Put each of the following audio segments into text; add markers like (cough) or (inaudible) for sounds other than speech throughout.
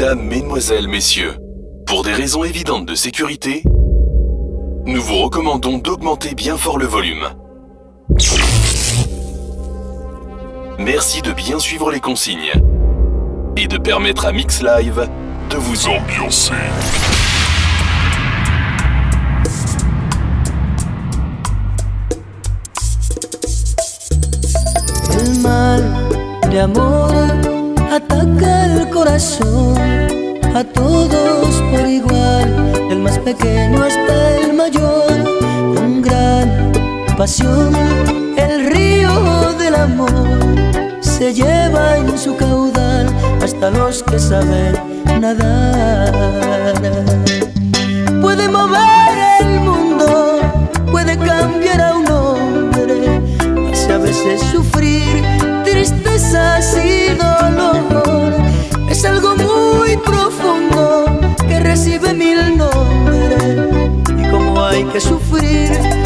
Mesdames, Mesdemoiselles, Messieurs, pour des raisons évidentes de sécurité, nous vous recommandons d'augmenter bien fort le volume. Merci de bien suivre les consignes et de permettre à Mix Live de vous ambiancer. Ataca el corazón a todos por igual, del más pequeño hasta el mayor, con gran pasión. El río del amor se lleva en su caudal hasta los que saben nadar. Puede mover el mundo, puede cambiar a un hombre, hace a veces sufrir tristezas y que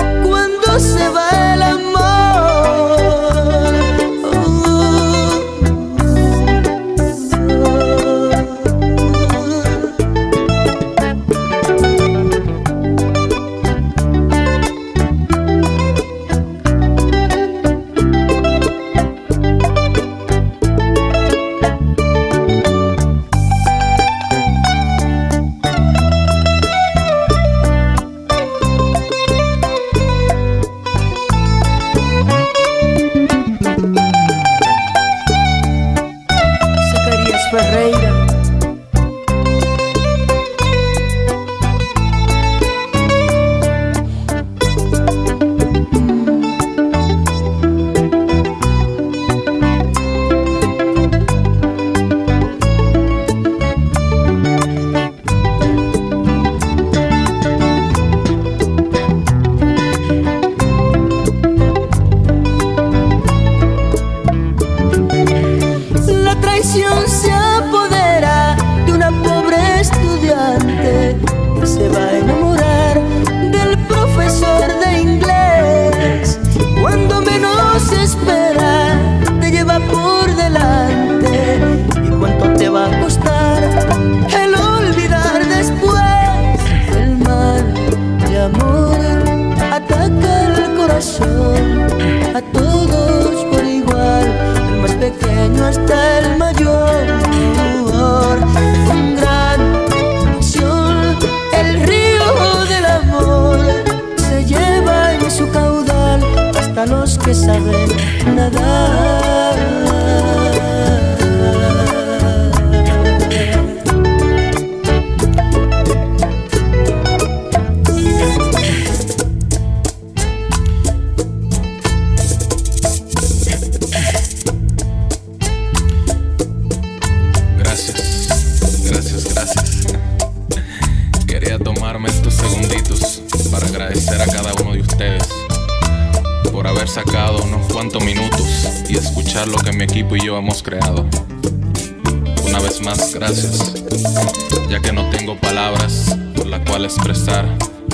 las cuales expresar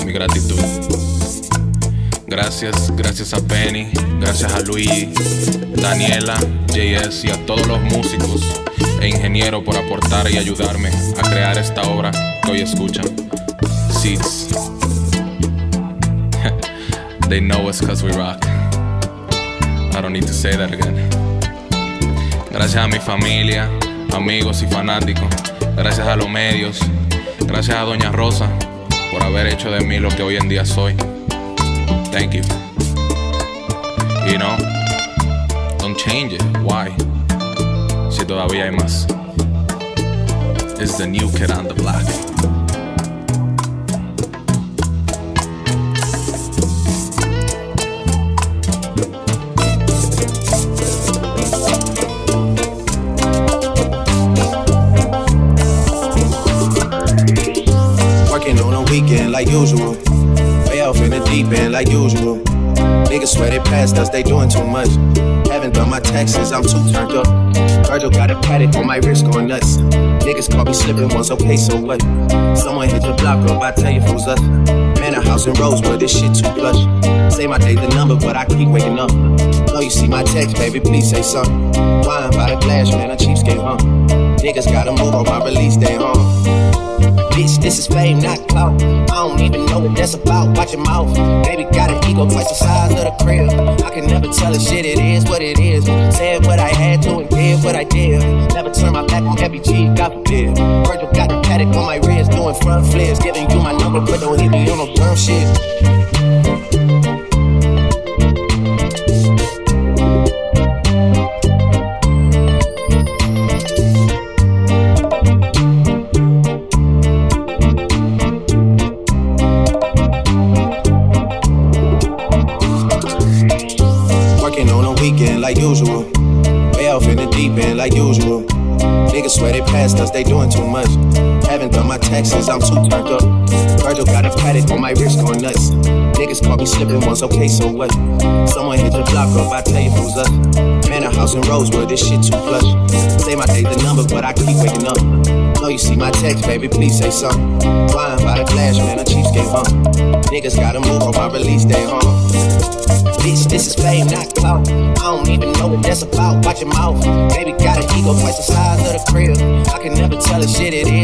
mi gratitud. Gracias, gracias a Penny, gracias a Luis, Daniela, JS y a todos los músicos e ingenieros por aportar y ayudarme a crear esta obra que hoy escuchan. Seeds. (laughs) they know us cause we rock. I don't need to say that again. Gracias a mi familia, amigos y fanáticos. Gracias a los medios. Gracias a Doña Rosa por haber hecho de mí lo que hoy en día soy. Thank you. You know, don't change it. Why? Si todavía hay más. It's the new kid on the block. They us, they doing too much. Haven't done my taxes, I'm too turned up. Virgil got a paddock on my wrist going nuts. Niggas caught me slipping once, okay, so what? Someone hit your block up, I tell you who's up. Man, a house in Rosewood, this shit too plush. Say my day the number, but I keep waking up. Know you see my text, baby, please say something. Wine by the glass, man, a cheapskate, huh? Niggas gotta move on my release day home. Bitch, this is fame, not clout. I don't even know what that's about. Watch your mouth. Baby got an ego twice the size of the crib. I can never tell a shit, it is what it is. Said what I had to and did what I did. Never turn my back on every G, God forbid. Virgil got the paddock on my wrist, doing front flips. Giving you my number, but don't hit me on no dumb shit. Please say something. Flying by the flash, man, a cheapskate bump. Niggas gotta move on my release day home. Bitch, this is fame, not clout. I don't even know what that's about. Watch your mouth. Baby got an ego twice the size of the crib. I can never tell a shit, it is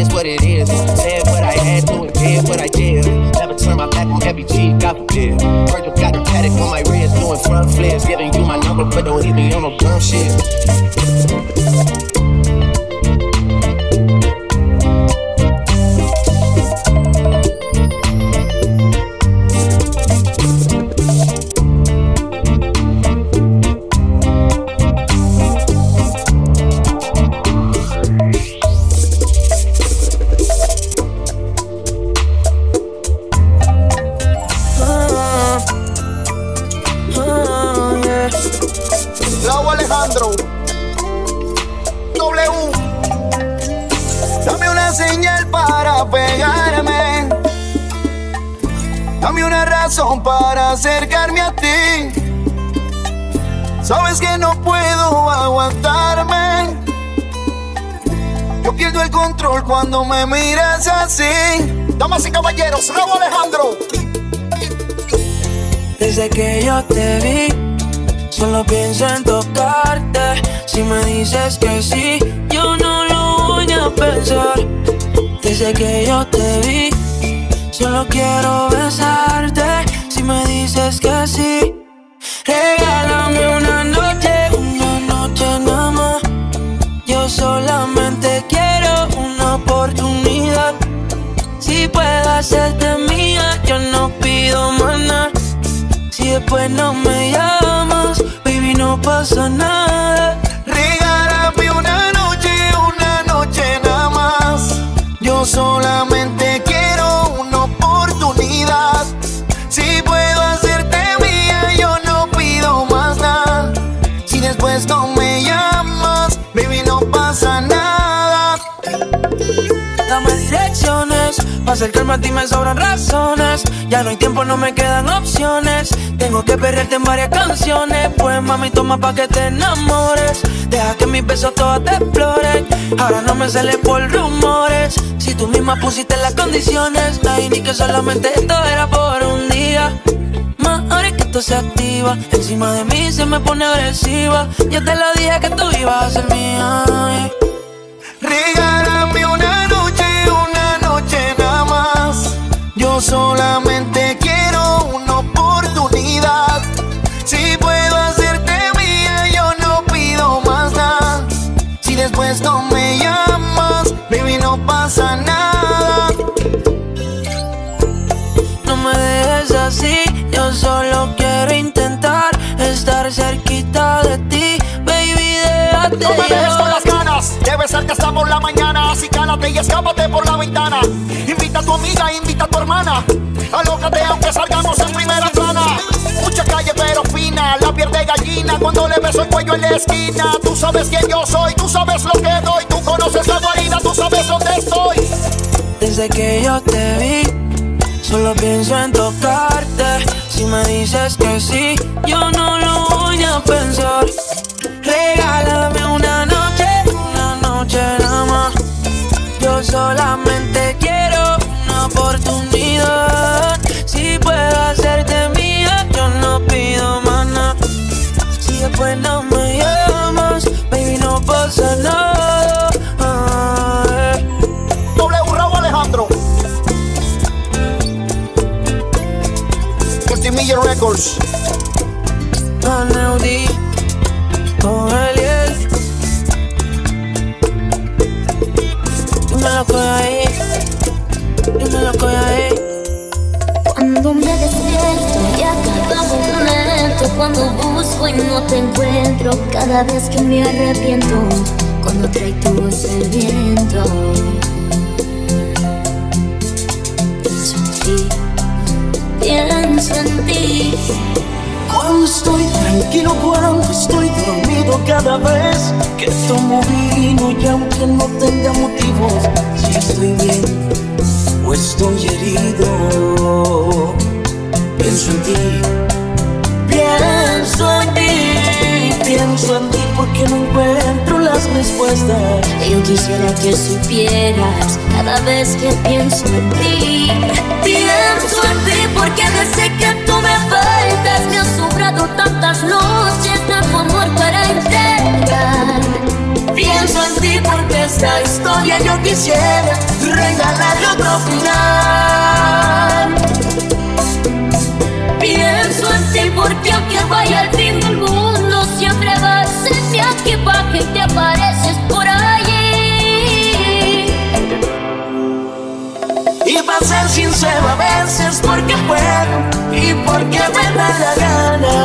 acercarme a ti. Sabes que no puedo aguantarme. Yo pierdo el control cuando me miras así. Damas y caballeros, Raúl Alejandro. Desde que yo te vi, solo pienso en tocarte. Si me dices que sí, yo no lo voy a pensar. Desde que yo te vi, solo quiero besarte dices que sí. Regálame una noche, una noche nada más. Yo solamente quiero una oportunidad. Si puedo hacerte mía, yo no pido más nada. Si después no me llamas, baby, no pasa nada. Regálame una noche, una noche nada más. Yo solamente No me llamas, baby, no pasa nada. Dame direcciones, para acercarme a ti me sobran razones. Ya no hay tiempo, no me quedan opciones. Tengo que perderte en varias canciones. Pues mami, toma pa' que te enamores. Deja que mis besos todas te exploren. Ahora no me sale por rumores. Si tú misma pusiste las condiciones, ni que solamente esto era por un día. Más esto se activa, encima de mí se me pone agresiva. Yo te lo dije que tú ibas a ser mía. Regálame una noche, una noche nada más. Yo solamente quiero una oportunidad. Si puedo hacerte mía, yo no pido más nada. Si después no me llamas, baby, no pasa nada. Besarte hasta por la mañana. Así cálate y escápate por la ventana. Invita a tu amiga, invita a tu hermana. Alócate aunque salgamos en primera plana. Mucha calle pero fina, la piel de gallina cuando le beso el cuello en la esquina. Tú sabes quién yo soy, tú sabes lo que doy. Tú conoces la guarida, tú sabes dónde estoy. Desde que yo te vi, solo pienso en tocarte. Si me dices que sí, yo no lo voy a pensar. Regálame una noche, yo solamente quiero una oportunidad. Si puedo hacerte mía, yo no pido más. Si después no me llamas, baby, no pasa nada. Ah, eh. Doble Raúl Alejandro. Multimillion Records. Aneudi. Ahí. Cuando me despierto y a cada momento Cuando busco y no te encuentro Cada vez que me arrepiento Cuando trae tu voz el viento. Pienso en ti Pienso en ti. Cuando estoy tranquilo, cuando estoy dormido Cada vez que tomo vino Y aunque no tenga motivos Si estoy bien o estoy herido. Pienso en ti Pienso en ti Pienso en ti porque no encuentro las respuestas. Yo quisiera que supieras Cada vez que pienso en ti. Pienso en ti porque desde que tú me faltas Me han sobrado tantas noches de tu amor para entregar. Pienso en ti porque esta historia yo quisiera regalarle otro final. Pienso en ti porque aunque vaya al fin del mundo en mi equipaje y te apareces por allí Y para ser sincero a veces porque puedo y porque me da la gana.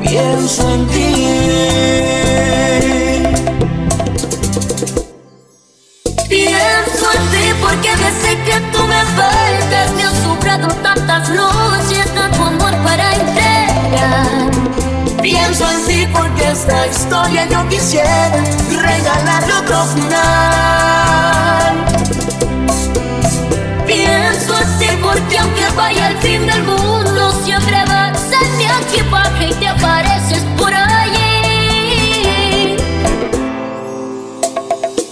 Pienso en ti. Pienso en ti porque desde que tú me faltas Me han sobrado tantas noches de tu amor para entregar Pienso en ti porque esta historia yo quisiera regalarle otro final. Pienso en ti porque aunque vaya al fin del mundo Siempre vas en mi equipaje y te apareces por allí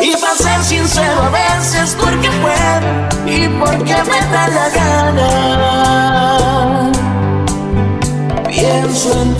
Y para ser sincero a veces porque puedo y porque me da la gana. Pienso en ti.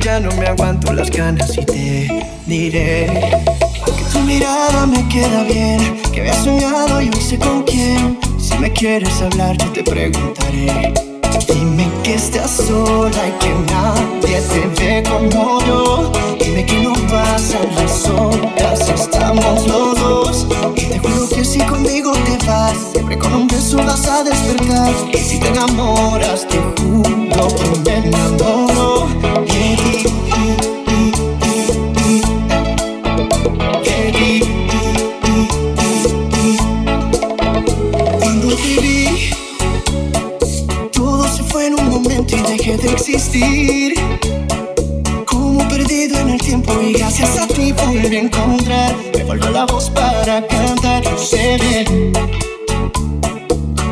Ya no me aguanto las ganas y te diré que tu mirada me queda bien, que había soñado y hoy sé con quién. Si me quieres hablar, yo te preguntaré. Dime que estás sola y que nadie te ve como yo. Dime que no pasan las horas, estamos los dos. Y te juro que si conmigo te vas, siempre con un beso vas a despertar. Y si te enamoras, te juro que me enamoro. Como perdido en el tiempo y gracias a ti volví a encontrar. Me volvió la voz para cantar, sé.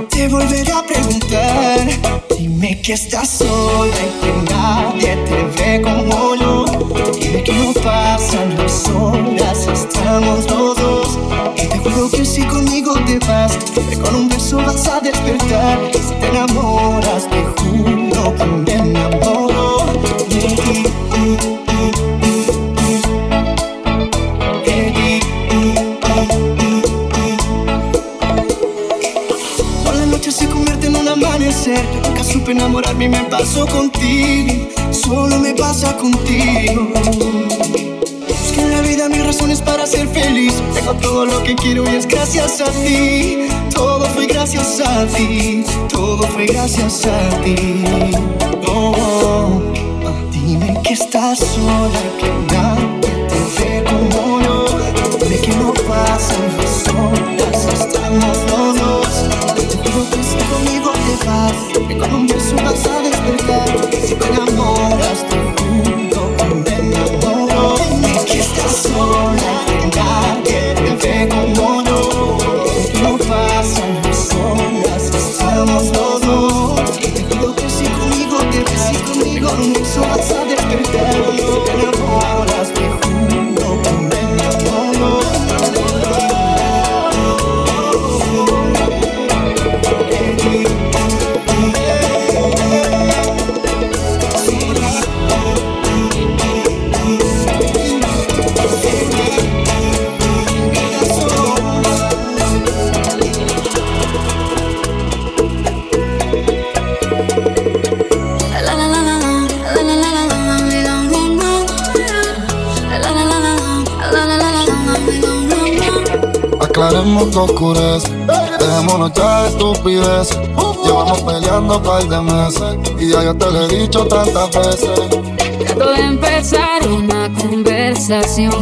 Te volveré a preguntar. Dime que estás sola y que nadie te ve como yo. Dime que no pasan las horas, estamos los dos. Y te juro que si conmigo te vas, con un beso vas a despertar. Si te enamoras, te juro que me enamoro. La noche se convierte en un amanecer. Yo nunca supe enamorarme y me pasó contigo. Solo me pasa contigo. Es que en la vida mis razones para ser feliz. Tengo todo lo que quiero y es gracias a ti. Todo fue gracias a ti. Todo fue gracias a ti. Oh, Dime que estás sola, que nadie te ve como yo. Dime que no pasan las horas, estamos Aclaremos que dejémonos ya de estupidez. Llevamos peleando un par de meses y ya yo te lo he dicho tantas veces. Trato de empezar una conversación,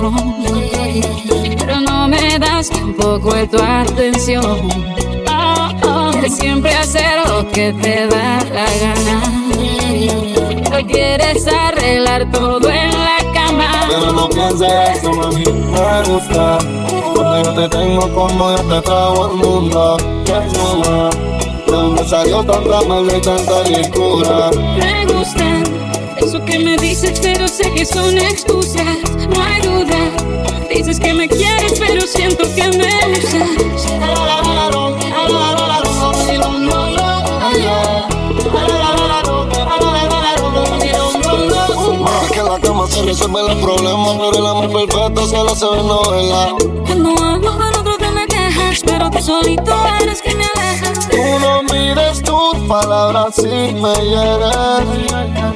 pero no me das tampoco de tu atención. Quieres siempre hacer lo que te da la gana. Hoy quieres arreglar todo en la. Pero no pienses eso, mami, me gusta. Cuando yo te tengo como yo te trago al mundo. Que suma, de dónde salió tanta maldad y tanta locura. Me gusta eso que me dices, pero sé que son excusas. No hay duda. Dices que me quieres, pero siento que me se resuelven los problemas, pero el amor perfecto solo se ve en novela. Cuando hablo con otro te me quejas, pero tú solito eres que me alejas. Tú no mires tus palabras si me hieres.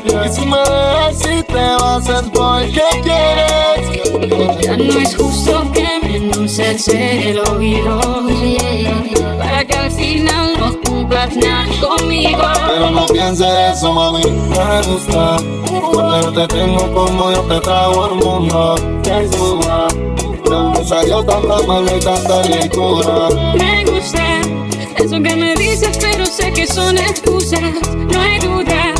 Y si me dejas, si te vas es porque quieres. Ya no es justo que me endulces el oído Para que al final no nada conmigo. Pero no pienses eso, mami, me gusta. Cuando yo te tengo como yo te trago al mundo. Que suba, de dónde salió tanta maldad y tanta locura. Me gusta eso que me dices, pero sé que son excusas. No hay duda.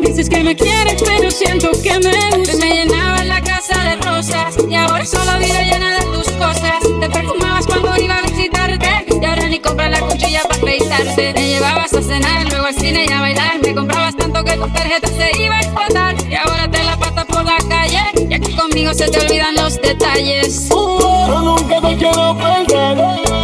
Dices que me quieres, pero siento que me usas Me llenaba la casa de rosas. Y ahora solo vivo llena de tus cosas. Te perfumabas cuando iba compras la cuchilla para afeitarte. Me llevabas a cenar, luego al cine y a bailar. Me comprabas tanto que tu tarjeta se iba a explotar. Y ahora te la pasas por la calle Y aquí conmigo se te olvidan los detalles. Yo nunca te quiero perder.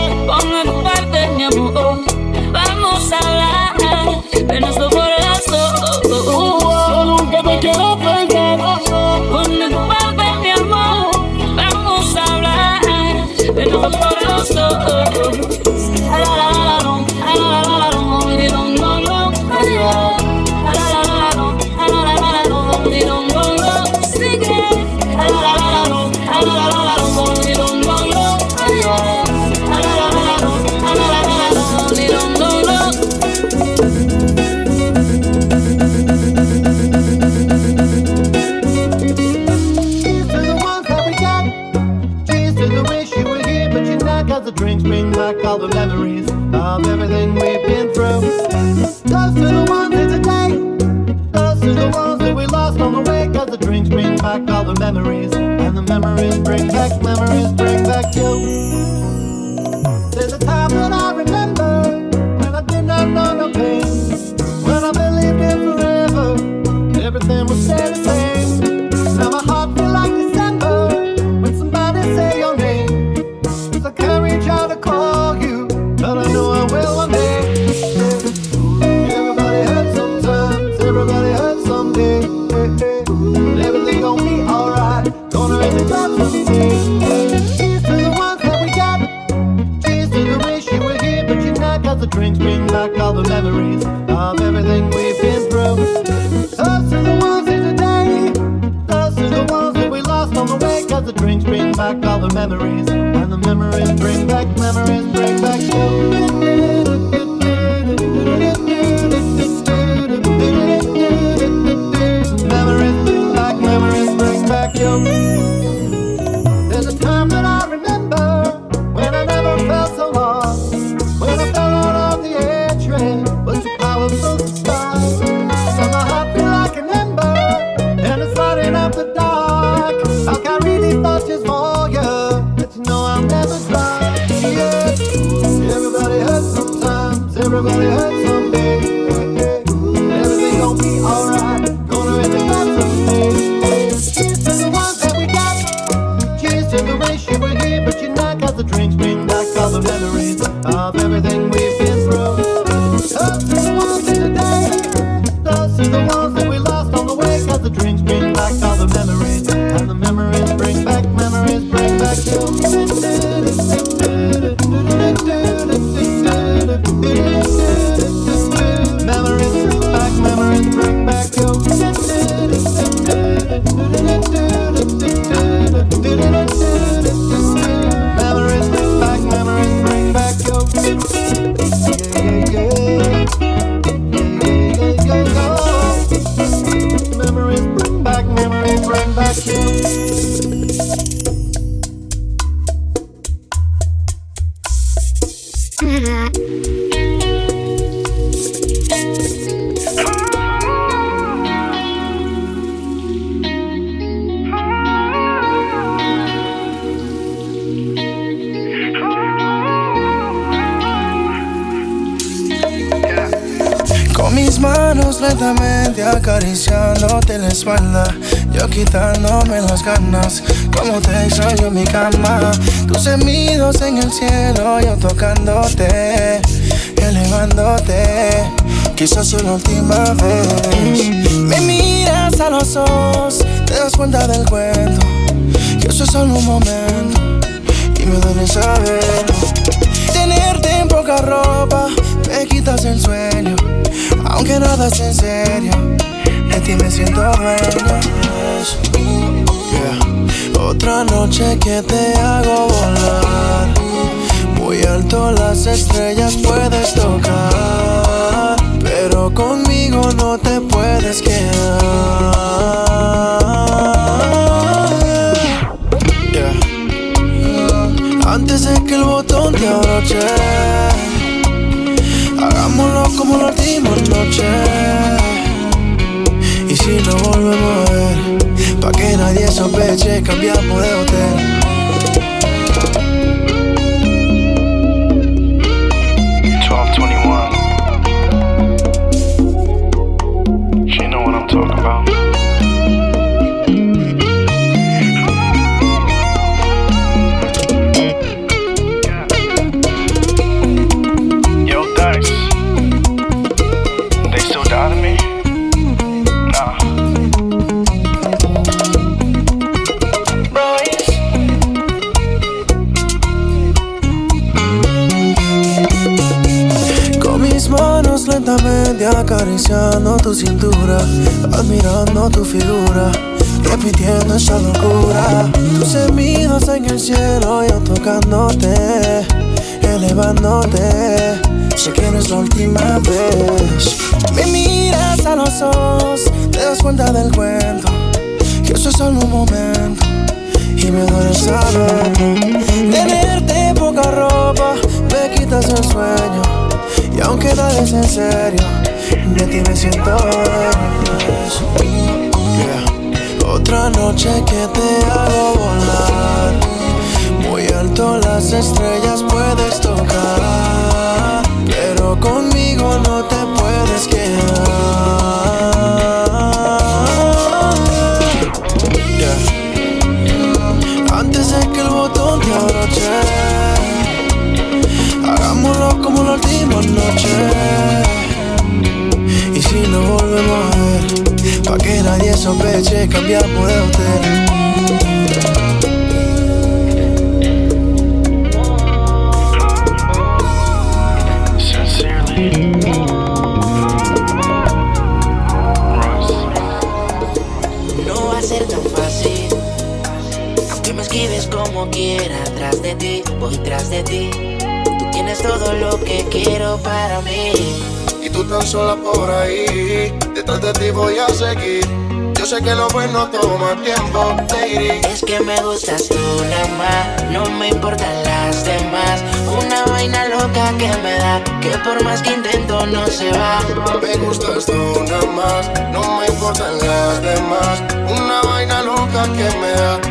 everybody hurts. Quizás sea la última vez Me miras a los ojos Te das cuenta del cuento Que eso es solo un momento Y me duele saberlo Tenerte en poca ropa Me quitas el sueño aunque nada es en serio, de ti me siento dueño. Yeah. Otra noche que te hago volar. Muy alto las estrellas puedes tocar, pero conmigo no te puedes quedar. Yeah. Antes de que el botón te abroche. Hagámoslo como la última noche. Y si no volvemos a ver, pa' que nadie sospeche, cambiamos de hotel. Acariciando tu cintura, admirando tu figura, repitiendo esa locura. Tus gemidos en el cielo, yo tocándote, elevándote. Sé que es la última vez. Me miras a los ojos, te das cuenta del cuento, que eso es solo un momento. Y me duele saberlo. Tenerte poca ropa, me quitas el sueño. Y aunque nada es en serio, de ti me siento Yeah. Otra noche que te hago volar. Muy alto las estrellas puedes tocar. Pero conmigo volvemos a ver, pa' que nadie sospeche, cambiamos de hotel. Sincerely. No va a ser tan fácil. Aunque me esquives como quiera, tras de ti, voy tras de ti. Tú tienes todo lo que quiero para mí. Y tú tan sola por ahí, detrás de ti voy a seguir. Yo sé que lo bueno toma tiempo, lady. Es que me gustas tú nada más, no me importan las demás. Una vaina loca que me da, que por más que intento no se va. Me gustas tú nada más, no me importan las demás. Una vaina loca que me da,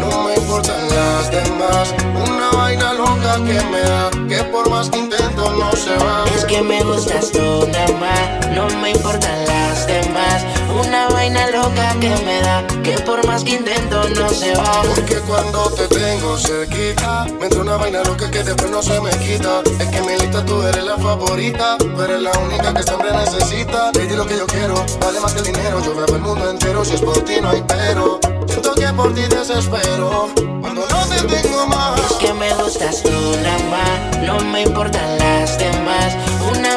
no me importan las demás. Una vaina loca que me da, que por más que intento no se va. Es que me gustas tú nada más, no me importan las demás. Una vaina loca que me da, que por más que intento no se va. Porque cuando te tengo cerquita, me entra una vaina loca que después no se me quita. Es que mi lista tú eres la favorita, tú eres la única que siempre necesita. Baby, lo que yo quiero, vale más que el dinero. Yo grabo el mundo entero, si es por ti no hay pero. Siento por ti desespero, cuando no te tengo más. Es que me gustas tú nada más, no me importan las demás. Una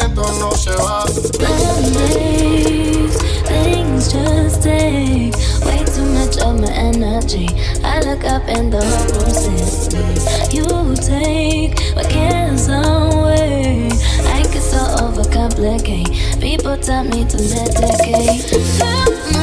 no se va. things just take way too much of my energy. I look up and the mm, You take my cares away. I get so overcomplicate. People tell me to medicate. Feel my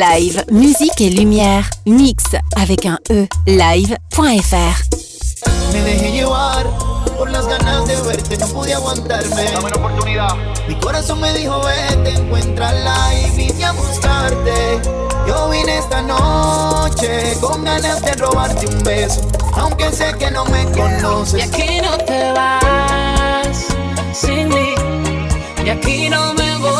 Live, musique et lumière. Mix avec un E, live.fr. Me dejé llevar por las ganas de verte, no pude aguantarme. Dame una oportunidad. Mi corazón me dijo, vete, encuéntrala y vine a buscarte. Yo vine esta noche con ganas de robarte un beso, aunque sé que no me conoces. Y aquí no te vas sin mí. Y aquí no me voy.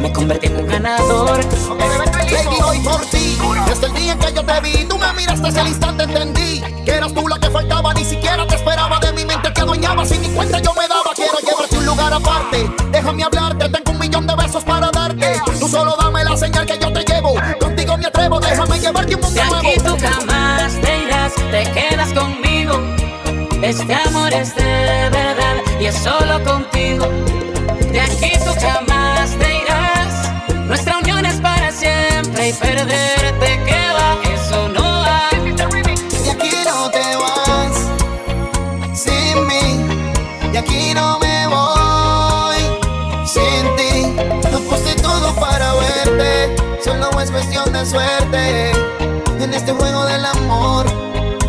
me convertí en un ganador. Hoy por ti, desde el día en que yo te vi, tú me miraste ese instante, entendí que eras tú la que faltaba, ni siquiera te esperaba de mi mente que adueñaba, sin ni cuenta yo me daba. Quiero llevarte a un lugar aparte, déjame hablarte, tengo un millón de besos para darte. Tú solo dame la señal que yo te llevo, contigo me atrevo, déjame llevarte un mundo nuevo. aquí tú jamás te irás, te quedas conmigo. Este amor es de verdad y es solo contigo. De aquí tú jamás perderte que va, eso no va. De aquí no te vas sin mí. De aquí no me voy sin ti. No puse todo para verte. Solo es cuestión de suerte. En este juego del amor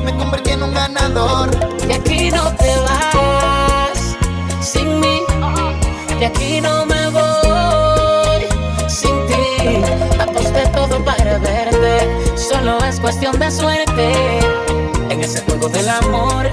me convertí en un ganador. De aquí no te vas sin mí. De aquí no me voy Solo es cuestión de suerte. En ese juego del amor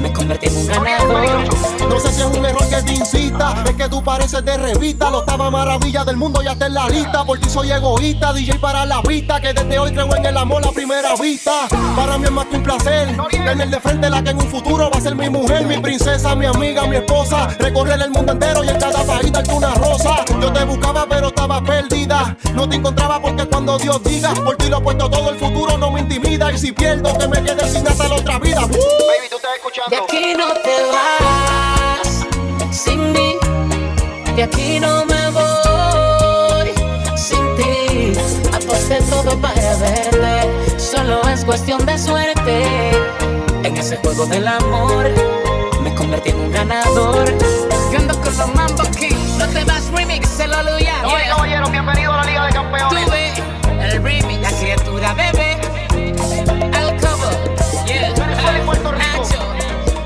me convertí en un ganador. No sé si es un error que te incita, es que tú pareces de revista. Lo estaba maravilla del mundo, ya está en la lista. Por ti soy egoísta, DJ para la vista. Que desde hoy creo en el amor a primera vista. Para mí es más que un placer tener de frente la que en un futuro va a ser mi mujer, mi princesa, mi amiga, mi esposa. Recorrer el mundo entero y en cada país darte una rosa. Yo te buscaba, pero estaba perdida. No te encontraba porque cuando Dios diga, por ti lo he puesto todo el futuro, no me intimida. Y si pierdo, que me quede sin hasta la otra vida. Uh. Baby, tú estás escuchando. De aquí no te vas sin mí. De aquí no me voy sin ti. Aposté todo para verte. Solo es cuestión de suerte. En ese juego del amor me convertí en un ganador. Ando con los Mambo King. No te vas remix, se lo luya. Oye, caballero, bienvenido a la Liga de Campeones. Tuve el remix, la criatura bebé.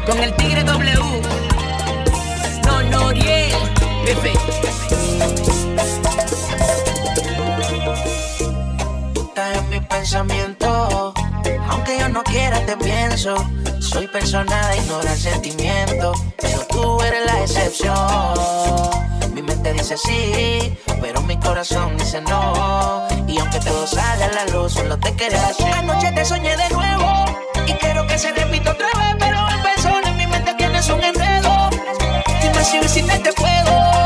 Con el tigre W. No, Noriel, bebé. Estás en mi pensamiento. Aunque yo no quiera, te pienso. Soy persona de ignorar sentimientos. Pero tú eres la excepción. Mi mente dice sí, pero mi corazón dice no. Y aunque todo sale a la luz, solo te quedas así. Anoche te soñé de nuevo. Y quiero que se repita otra vez. Pero en persona en mi mente tienes un enredo. Dime si visité puedo.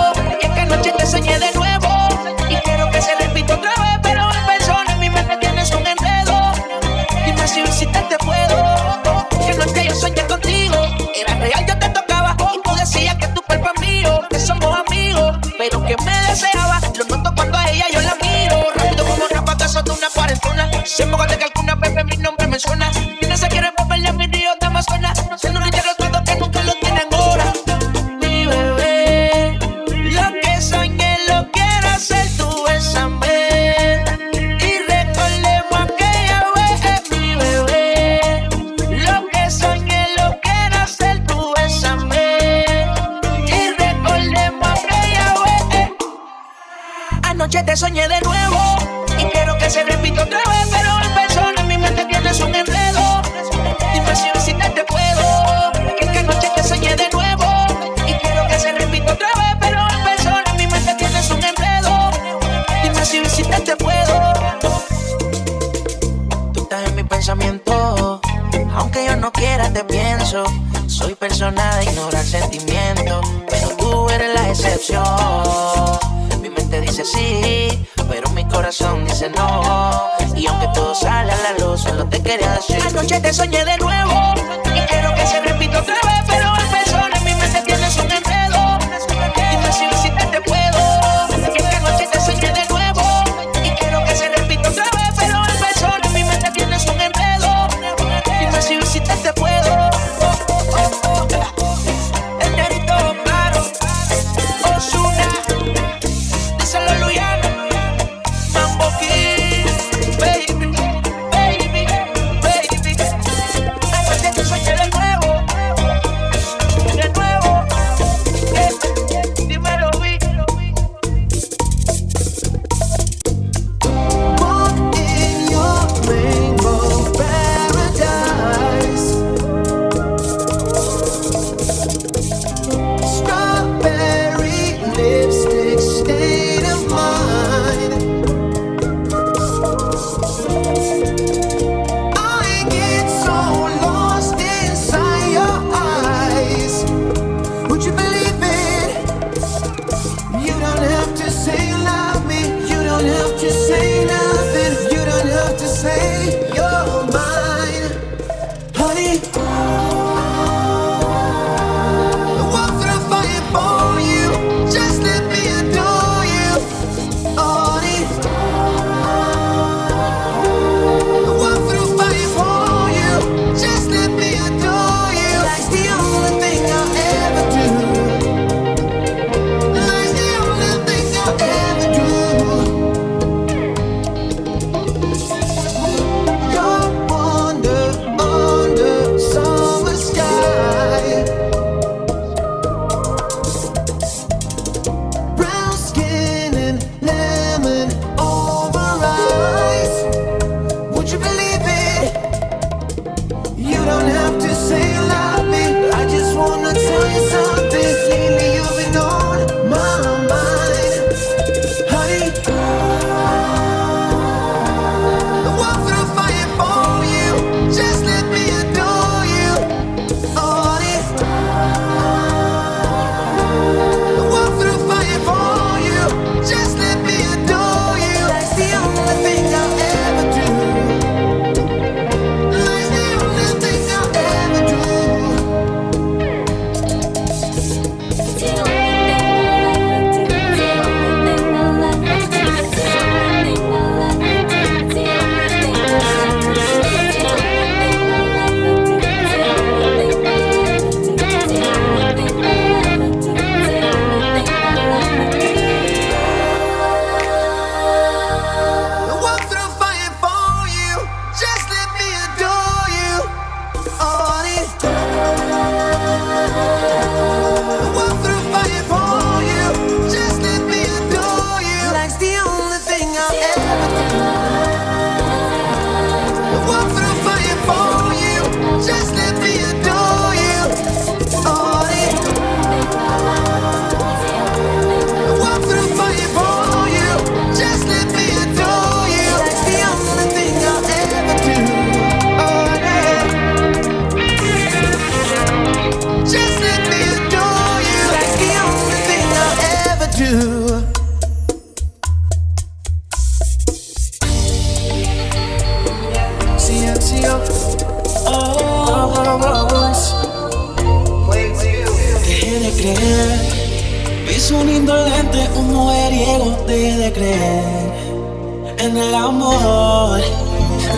Te soñé de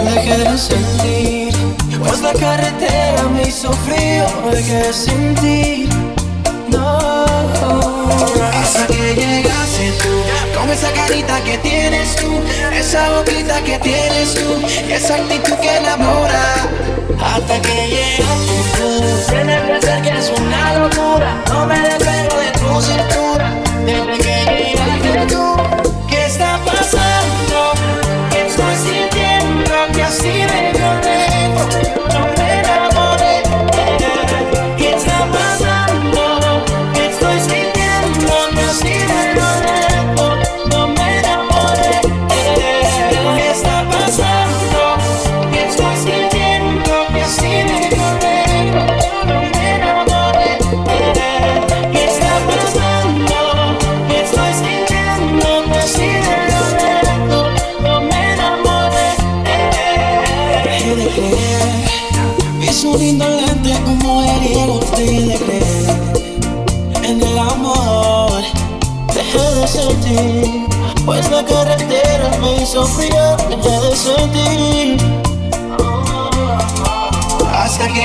dejé de sentir. Pues la carretera me hizo frío, dejé de sentir. No, hasta que llegaste tú, con esa carita que tienes tú, esa boquita que tienes tú, esa actitud que enamora. Hasta que llegaste tú, tienes que ser que es una locura, no me despego de tu cintura, desde que llegaste tú.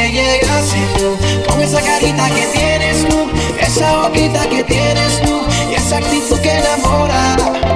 me llegaste tú Con esa carita que tienes tú Esa boquita que tienes tú Y esa actitud que enamora.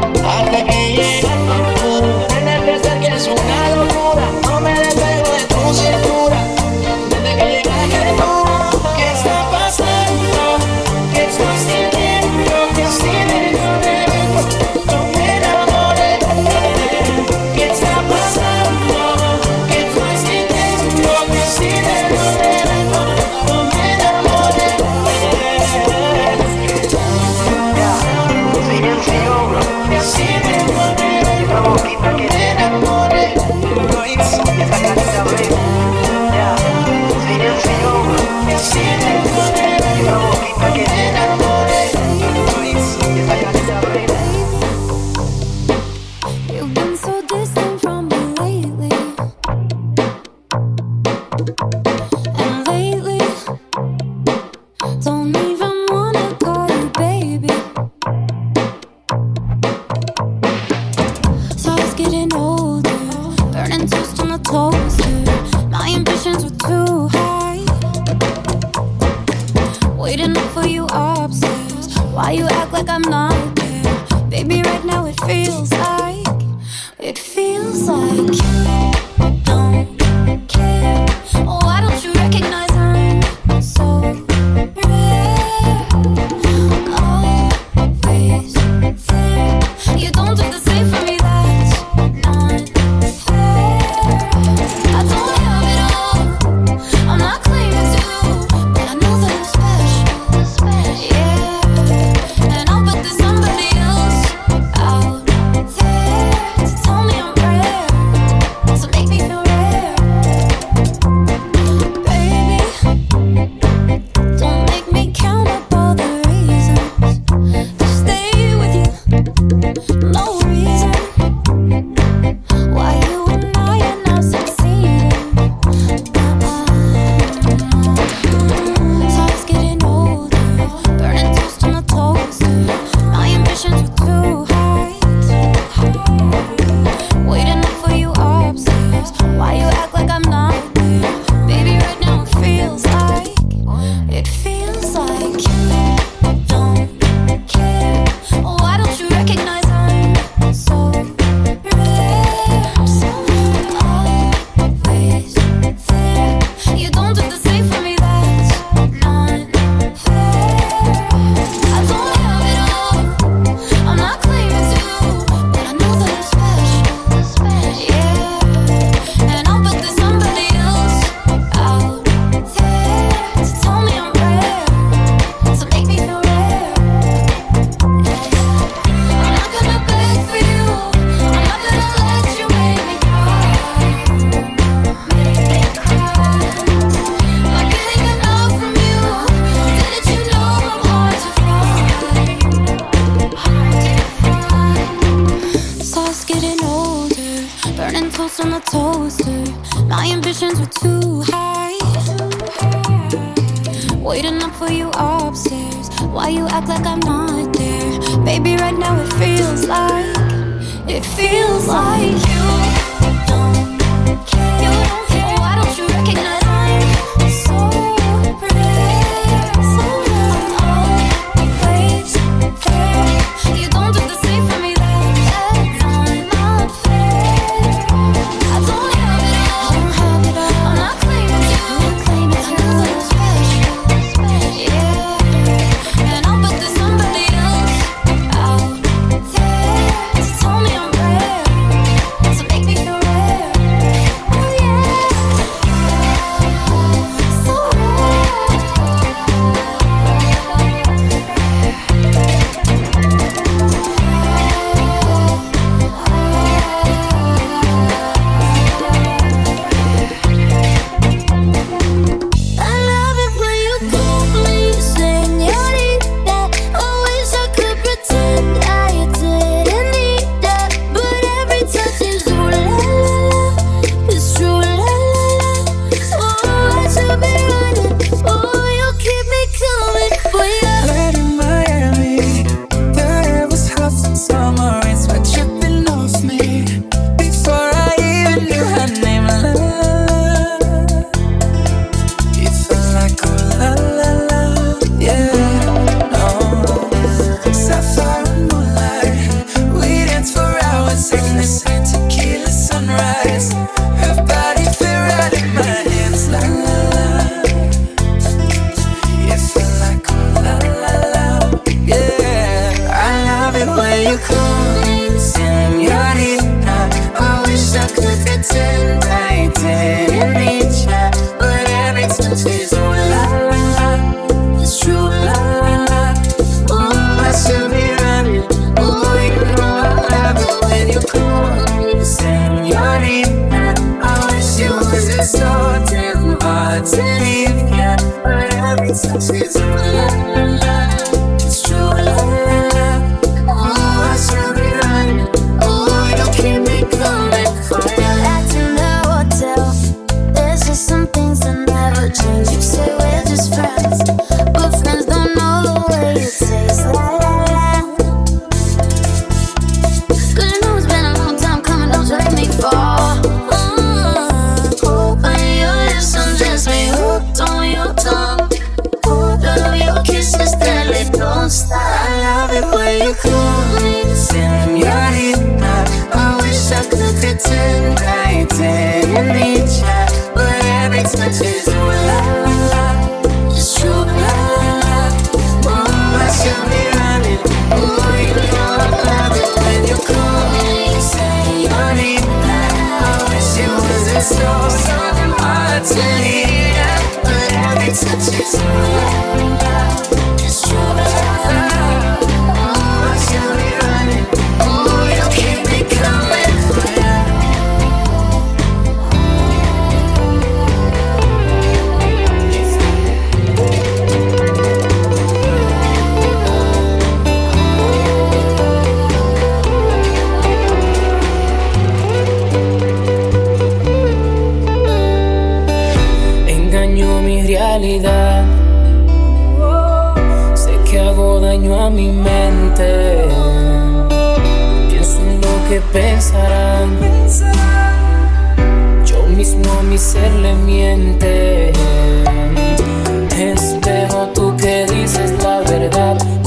Música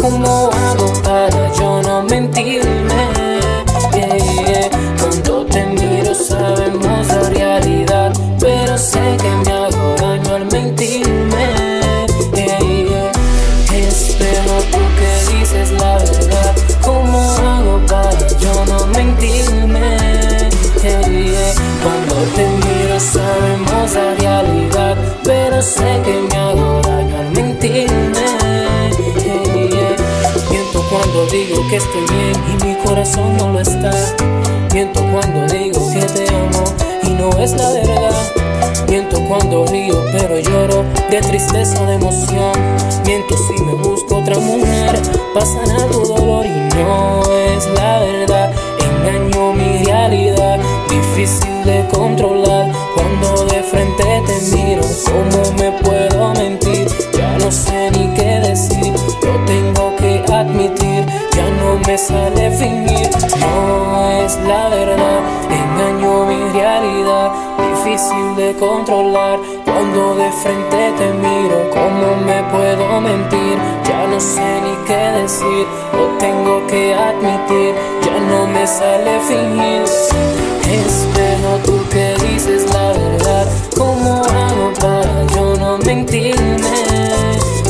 como hago. que estoy bien y mi corazón no lo está. Miento cuando digo que te amo y no es la verdad. Miento cuando río pero lloro de tristeza o de emoción. Miento si me busco otra mujer, pasan a tu dolor y no es la verdad. Engaño mi realidad, difícil de controlar. Cuando de frente te miro, ¿cómo me puedo mentir? Ya no sé me sale fingir, no es la verdad, engaño mi realidad, difícil de controlar, cuando de frente te miro, ¿cómo me puedo mentir? Ya no sé ni qué decir, lo tengo que admitir, ya no me sale fingir, espero tú que dices la verdad, ¿cómo hago para yo no mentirme?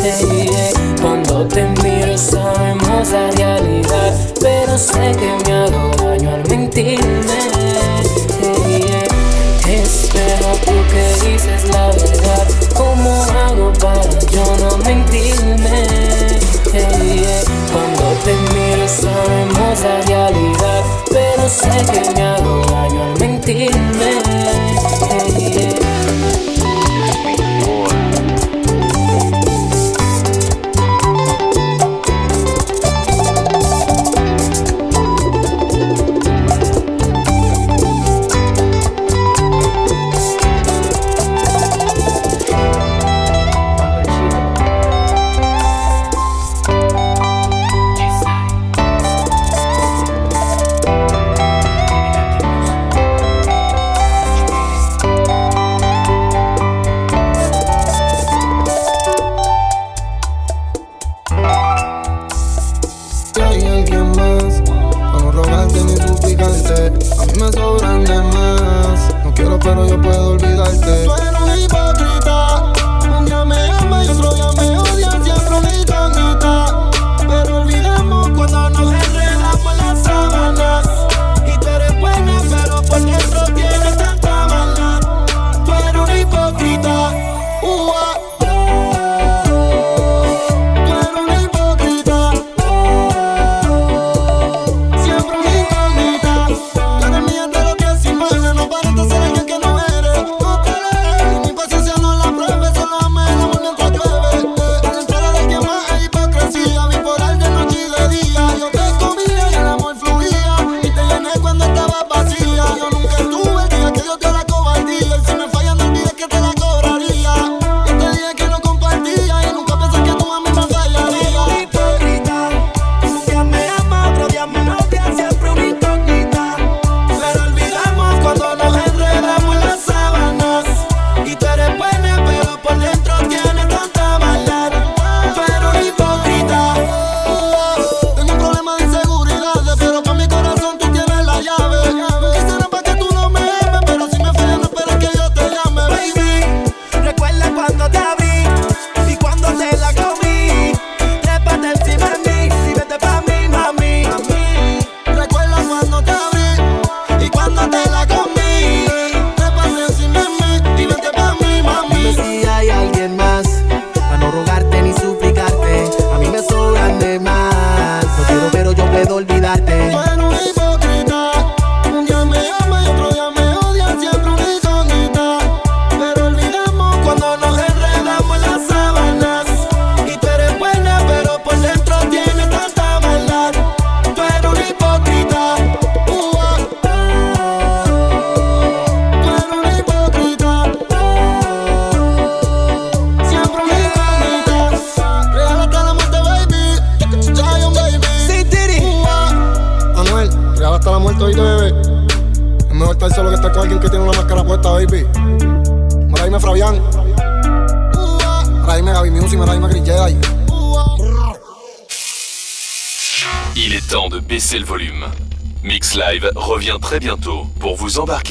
Hey, hey, cuando te miro sabemos la realidad, pero sé que me hago daño al mentirme. Espero tú que dices la verdad, ¿cómo hago para yo no mentirme? Cuando te miro sabemos la realidad, pero sé que me hago daño al mentirme.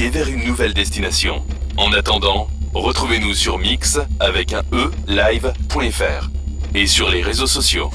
Et vers une nouvelle destination. En attendant, retrouvez-nous sur Mix avec un E live.fr et sur les réseaux sociaux.